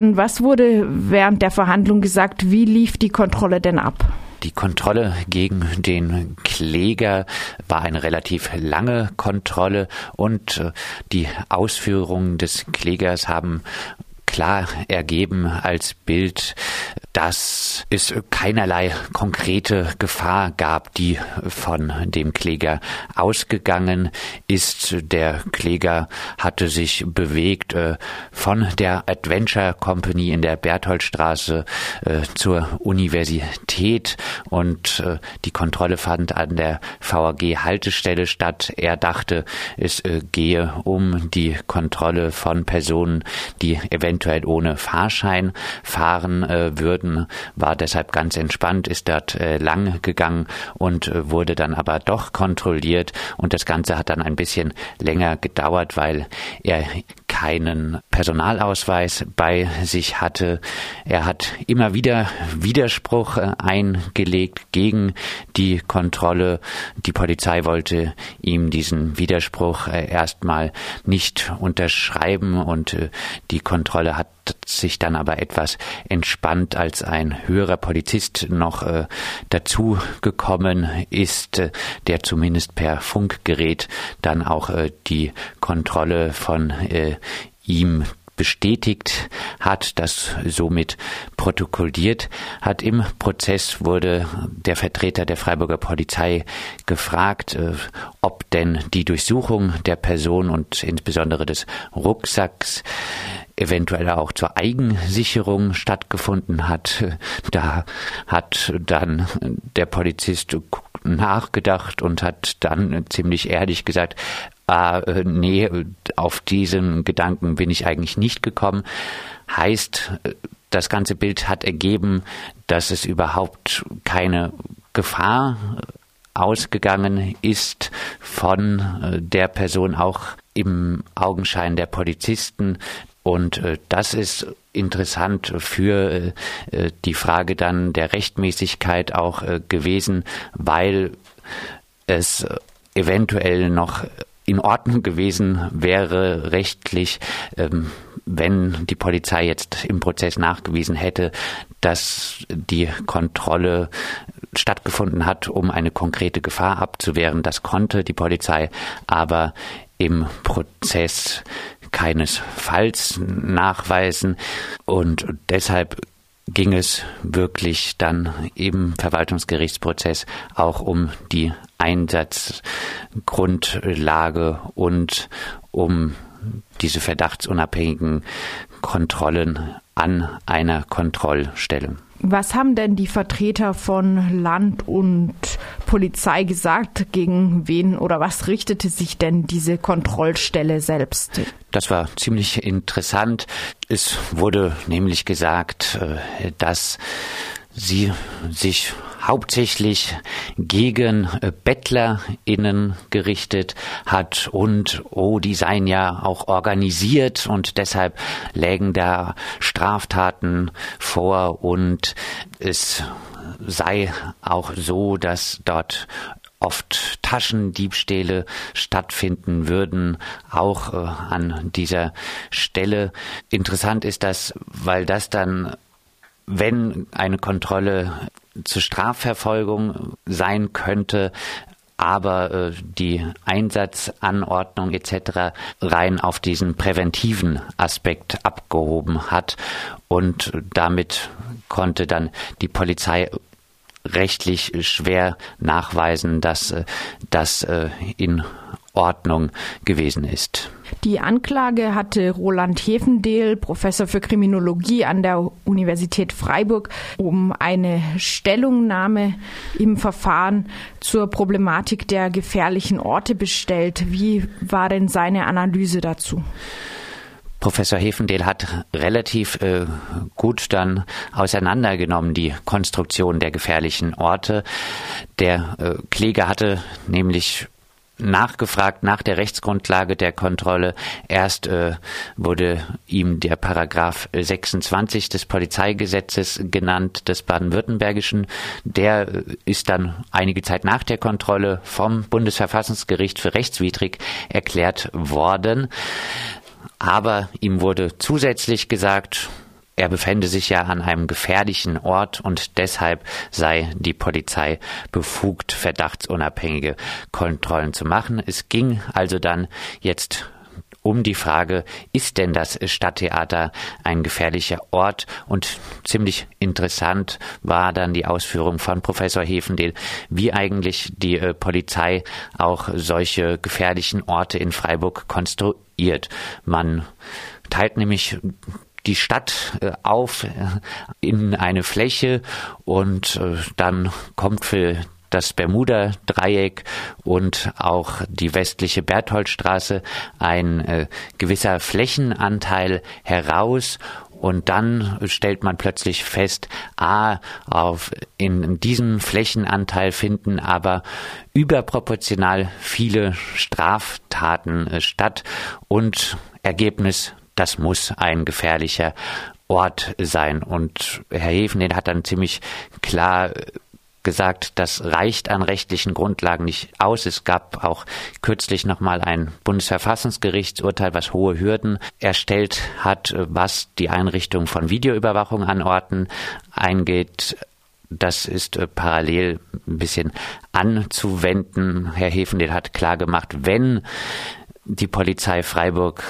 Was wurde während der Verhandlung gesagt? Wie lief die Kontrolle denn ab? Die Kontrolle gegen den Kläger war eine relativ lange Kontrolle und äh, die Ausführungen des Klägers haben klar ergeben als Bild, dass es keinerlei konkrete Gefahr gab, die von dem Kläger ausgegangen ist. Der Kläger hatte sich bewegt äh, von der Adventure Company in der Bertholdstraße äh, zur Universität und äh, die Kontrolle fand an der VAG Haltestelle statt. Er dachte, es gehe um die Kontrolle von Personen, die eventuell ohne Fahrschein fahren würden Minuten, war deshalb ganz entspannt, ist dort äh, lang gegangen und äh, wurde dann aber doch kontrolliert. Und das Ganze hat dann ein bisschen länger gedauert, weil er keinen Personalausweis bei sich hatte. Er hat immer wieder Widerspruch äh, eingelegt gegen die Kontrolle. Die Polizei wollte ihm diesen Widerspruch äh, erstmal nicht unterschreiben und äh, die Kontrolle hat sich dann aber etwas entspannt, als ein höherer Polizist noch äh, dazu gekommen ist, äh, der zumindest per Funkgerät dann auch äh, die Kontrolle von äh, ihm bestätigt hat, das somit protokolliert hat. Im Prozess wurde der Vertreter der Freiburger Polizei gefragt, äh, ob denn die Durchsuchung der Person und insbesondere des Rucksacks eventuell auch zur Eigensicherung stattgefunden hat. Da hat dann der Polizist nachgedacht und hat dann ziemlich ehrlich gesagt, äh, nee, auf diesen Gedanken bin ich eigentlich nicht gekommen. Heißt, das ganze Bild hat ergeben, dass es überhaupt keine Gefahr ausgegangen ist von äh, der Person auch im Augenschein der Polizisten. Und äh, das ist interessant für äh, die Frage dann der Rechtmäßigkeit auch gewesen, weil es eventuell noch in Ordnung gewesen wäre rechtlich, ähm, wenn die Polizei jetzt im Prozess nachgewiesen hätte, dass die Kontrolle stattgefunden hat, um eine konkrete Gefahr abzuwehren. Das konnte die Polizei aber im Prozess keinesfalls nachweisen und deshalb ging es wirklich dann im Verwaltungsgerichtsprozess auch um die Einsatzgrundlage und um diese verdachtsunabhängigen Kontrollen an einer Kontrollstelle. Was haben denn die Vertreter von Land und Polizei gesagt, gegen wen oder was richtete sich denn diese Kontrollstelle selbst? Das war ziemlich interessant. Es wurde nämlich gesagt, äh, dass sie sich hauptsächlich gegen äh, BettlerInnen gerichtet hat und, oh, die seien ja auch organisiert und deshalb lägen da Straftaten vor und es sei auch so, dass dort oft Taschendiebstähle stattfinden würden, auch äh, an dieser Stelle. Interessant ist das, weil das dann, wenn eine Kontrolle zur Strafverfolgung sein könnte, aber äh, die Einsatzanordnung etc. rein auf diesen präventiven Aspekt abgehoben hat und damit konnte dann die Polizei rechtlich schwer nachweisen, dass äh, das äh, in Ordnung gewesen ist. Die Anklage hatte Roland Hefendehl, Professor für Kriminologie an der Universität Freiburg, um eine Stellungnahme im Verfahren zur Problematik der gefährlichen Orte bestellt. Wie war denn seine Analyse dazu? Professor Hefendehl hat relativ äh, gut dann auseinandergenommen die Konstruktion der gefährlichen Orte. Der äh, Kläger hatte nämlich nachgefragt nach der Rechtsgrundlage der Kontrolle. Erst äh, wurde ihm der Paragraph 26 des Polizeigesetzes genannt, des baden-württembergischen. Der äh, ist dann einige Zeit nach der Kontrolle vom Bundesverfassungsgericht für rechtswidrig erklärt worden. Aber ihm wurde zusätzlich gesagt, er befände sich ja an einem gefährlichen Ort und deshalb sei die Polizei befugt, verdachtsunabhängige Kontrollen zu machen. Es ging also dann jetzt um die Frage, ist denn das Stadttheater ein gefährlicher Ort? Und ziemlich interessant war dann die Ausführung von Professor Hefendel, wie eigentlich die äh, Polizei auch solche gefährlichen Orte in Freiburg konstruiert. Man teilt nämlich die Stadt äh, auf äh, in eine Fläche und äh, dann kommt für das Bermuda-Dreieck und auch die westliche Bertholdstraße ein gewisser Flächenanteil heraus und dann stellt man plötzlich fest, ah, auf, in diesem Flächenanteil finden aber überproportional viele Straftaten statt und Ergebnis das muss ein gefährlicher Ort sein. Und Herr Hefen, den hat dann ziemlich klar gesagt, das reicht an rechtlichen Grundlagen nicht aus. Es gab auch kürzlich nochmal ein Bundesverfassungsgerichtsurteil, was hohe Hürden erstellt hat, was die Einrichtung von Videoüberwachung an Orten eingeht. Das ist äh, parallel ein bisschen anzuwenden. Herr Hefendel hat klar gemacht, wenn die Polizei Freiburg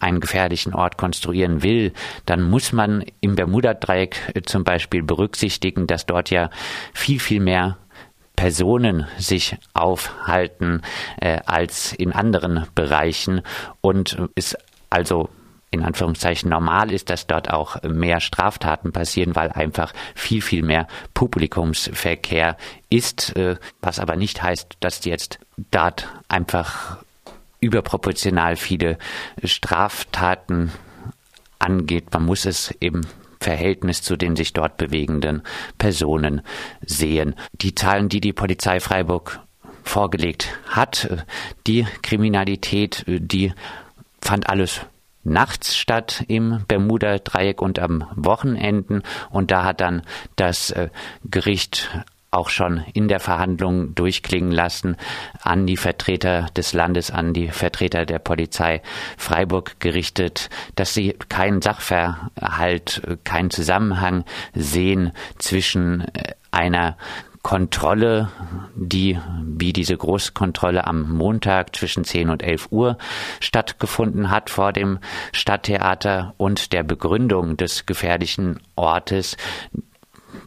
einen gefährlichen Ort konstruieren will, dann muss man im Bermuda-Dreieck äh, zum Beispiel berücksichtigen, dass dort ja viel, viel mehr Personen sich aufhalten äh, als in anderen Bereichen. Und es also in Anführungszeichen normal ist, dass dort auch mehr Straftaten passieren, weil einfach viel, viel mehr Publikumsverkehr ist, äh, was aber nicht heißt, dass jetzt dort einfach überproportional viele Straftaten angeht. Man muss es im Verhältnis zu den sich dort bewegenden Personen sehen. Die Zahlen, die die Polizei Freiburg vorgelegt hat, die Kriminalität, die fand alles nachts statt im Bermuda-Dreieck und am Wochenenden. Und da hat dann das äh, Gericht auch schon in der Verhandlung durchklingen lassen an die Vertreter des Landes, an die Vertreter der Polizei Freiburg gerichtet, dass sie keinen Sachverhalt, keinen Zusammenhang sehen zwischen äh, einer Kontrolle, die wie diese Großkontrolle am Montag zwischen 10 und 11 Uhr stattgefunden hat vor dem Stadttheater und der Begründung des gefährlichen Ortes,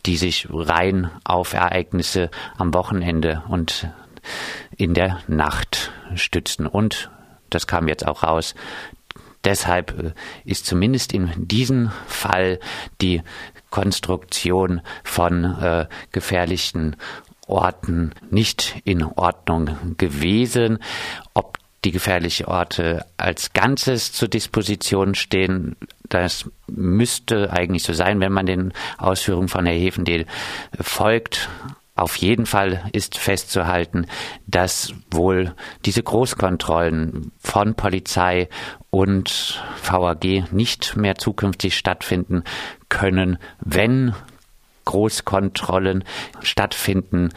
die sich rein auf Ereignisse am Wochenende und in der Nacht stützen. Und, das kam jetzt auch raus, deshalb äh, ist zumindest in diesem Fall die Konstruktion von äh, gefährlichen Orten nicht in Ordnung gewesen. Ob die gefährlichen Orte als Ganzes zur Disposition stehen, das müsste eigentlich so sein, wenn man den Ausführungen von Herrn Hefendel folgt. Auf jeden Fall ist festzuhalten, dass wohl diese Großkontrollen von Polizei und VAG nicht mehr zukünftig stattfinden können, wenn Großkontrollen stattfinden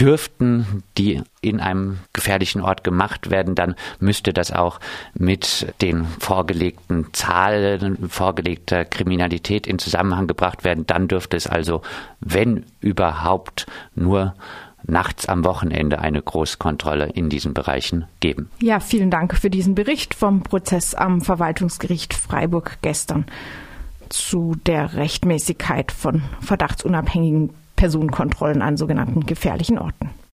dürften, die in einem gefährlichen Ort gemacht werden, dann müsste das auch mit den vorgelegten Zahlen vorgelegter Kriminalität in Zusammenhang gebracht werden. Dann dürfte es also, wenn überhaupt, nur nachts am Wochenende eine Großkontrolle in diesen Bereichen geben. Ja, vielen Dank für diesen Bericht vom Prozess am Verwaltungsgericht Freiburg gestern zu der Rechtmäßigkeit von verdachtsunabhängigen Personenkontrollen an sogenannten gefährlichen Orten.